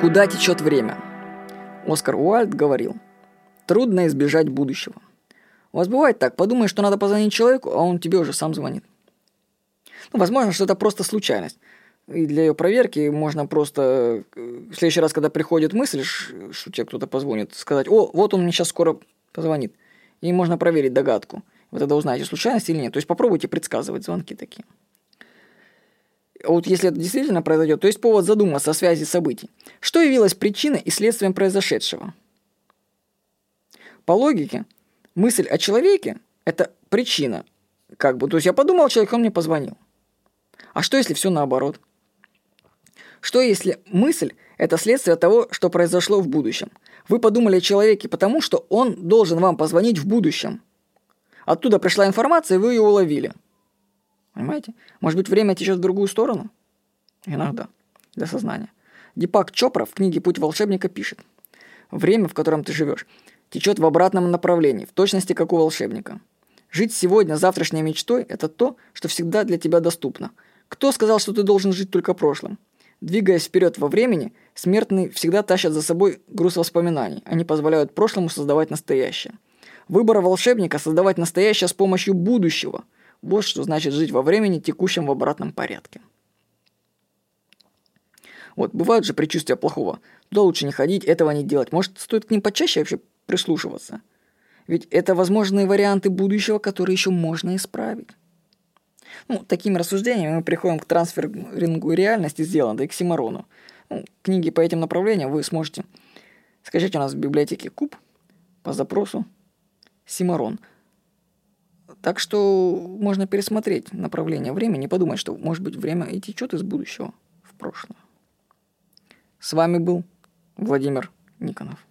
Куда течет время? Оскар Уальд говорил, трудно избежать будущего. У вас бывает так, подумаешь, что надо позвонить человеку, а он тебе уже сам звонит. Ну, возможно, что это просто случайность. И для ее проверки можно просто э, в следующий раз, когда приходит мысль, что тебе кто-то позвонит, сказать, о, вот он мне сейчас скоро позвонит. И можно проверить догадку. Вы тогда узнаете, случайность или нет. То есть попробуйте предсказывать звонки такие. Вот если это действительно произойдет, то есть повод задуматься о связи событий. Что явилось причиной и следствием произошедшего? По логике, мысль о человеке – это причина. Как бы, то есть я подумал о человеке, он мне позвонил. А что если все наоборот? Что если мысль – это следствие того, что произошло в будущем? Вы подумали о человеке потому, что он должен вам позвонить в будущем. Оттуда пришла информация, и вы ее уловили – Понимаете? Может быть, время течет в другую сторону? Иногда. Для сознания. Дипак Чопра в книге «Путь волшебника» пишет. Время, в котором ты живешь, течет в обратном направлении, в точности как у волшебника. Жить сегодня завтрашней мечтой – это то, что всегда для тебя доступно. Кто сказал, что ты должен жить только прошлым? Двигаясь вперед во времени, смертные всегда тащат за собой груз воспоминаний. Они позволяют прошлому создавать настоящее. Выбор волшебника – создавать настоящее с помощью будущего – вот что значит жить во времени, текущем в обратном порядке. Вот, бывают же предчувствия плохого. Туда лучше не ходить, этого не делать. Может, стоит к ним почаще вообще прислушиваться? Ведь это возможные варианты будущего, которые еще можно исправить. Ну, такими рассуждениями мы приходим к трансферингу реальности, сделанной к Симарону. Ну, книги по этим направлениям вы сможете скачать у нас в библиотеке Куб по запросу Симарон – так что можно пересмотреть направление времени подумать, что, может быть, время и течет из будущего в прошлое. С вами был Владимир Никонов.